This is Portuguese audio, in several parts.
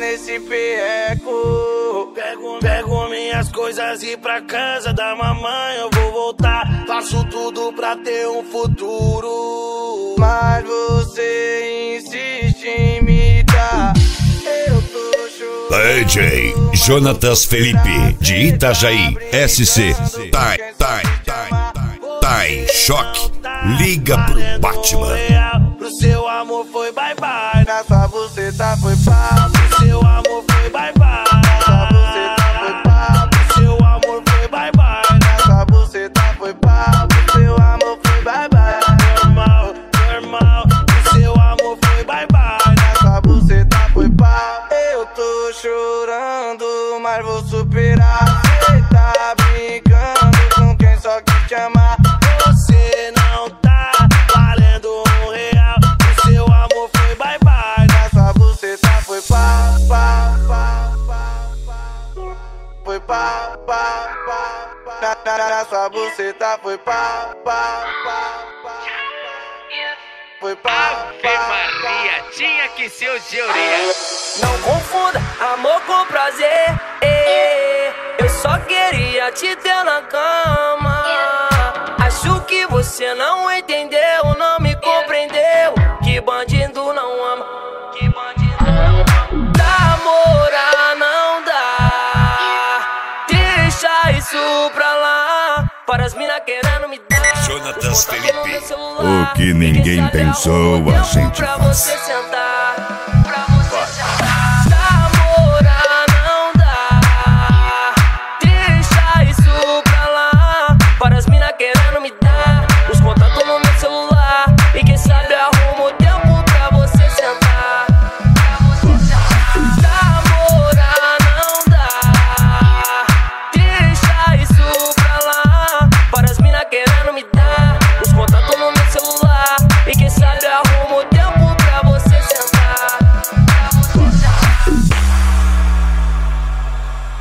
nesse perreco. Pego, pego minhas coisas e pra casa da mamãe eu vou voltar. Faço tudo pra ter um futuro. Mas você insiste em me dar. Eu tô chorando. DJ Jonatas Felipe, de Itajaí, SC. Tá, tá, tá, tá em choque. Liga pro Batman. Pro seu amor foi bye bye. Mas vou superar. Cê tá brincando com quem só quis te amar. Você não tá valendo um real. O seu amor foi bye bye. Na sua buceta foi pá, pá, pá, pá, pá. Foi pá, pá, pá, pá. Na, na, na sua buceta foi pá, pá, pá, pá. Foi pá, pá, Maria, tinha que ser o de orelha. Não confunda amor com prazer. eh. Eu só queria te ter na cama. Acho que você não entendeu, não me compreendeu. Que bandido não ama. Que bandido não ama. Namorar não dá. Deixa isso pra lá. Para as minas querendo me dar. Jonatas Botando Felipe. O que ninguém pensou, a gente pra faz.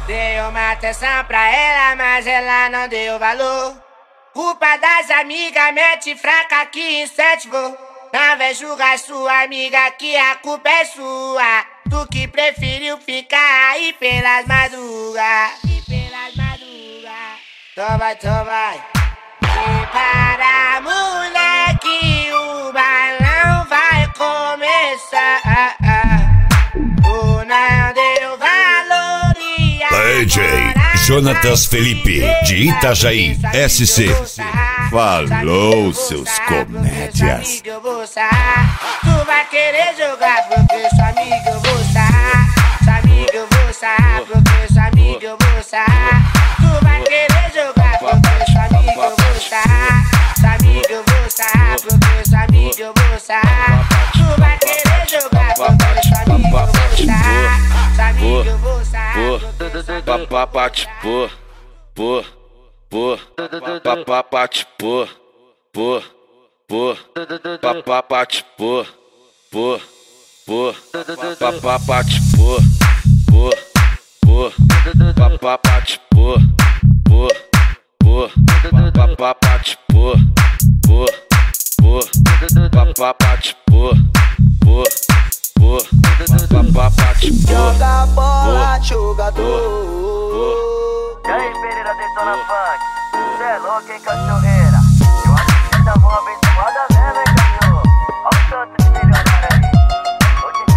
Dei uma atenção pra ela, mas ela não deu valor. Culpa das amigas, mete fraca que incentivou. Não vem julgar sua amiga que a culpa é sua. Tu que preferiu ficar aí pelas madrugas. E pelas madrugas. Vai, então vai. Prepara, moleque, DJ Jonatas Felipe, de Itajaí, SC. Falou, seus comédias. Tu vai querer jogar porque sua amiga eu vou sarrar. Sua amiga eu vou sarrar porque sua amiga eu vou sarrar. Papapate, pô, pô, pô, papapate, pô, pô, pô, papapate, pô, pô, pô, papapate, pô, pô, pô, papapate, pô, pô, pô, papapate, pô, pô, pô, papapate, pô, pô, pô, pô. Joga bola, Pô. jogador. E aí, Pereira Detona Funk? Cê é louco, hein, cachorreira? Eu acho que cê tá mó abençoada mesmo, hein, cachorro? Olha o tanto de milionário aí. Ô, DJ.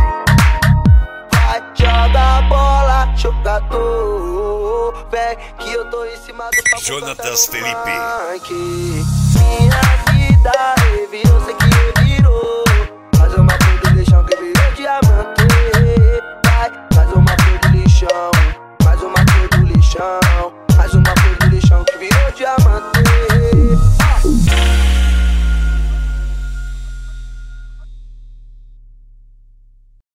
Vai, joga bola, jogador. Vem que eu tô em cima do palco Jonatas Felipe. Minha vida revirou, sei que virou.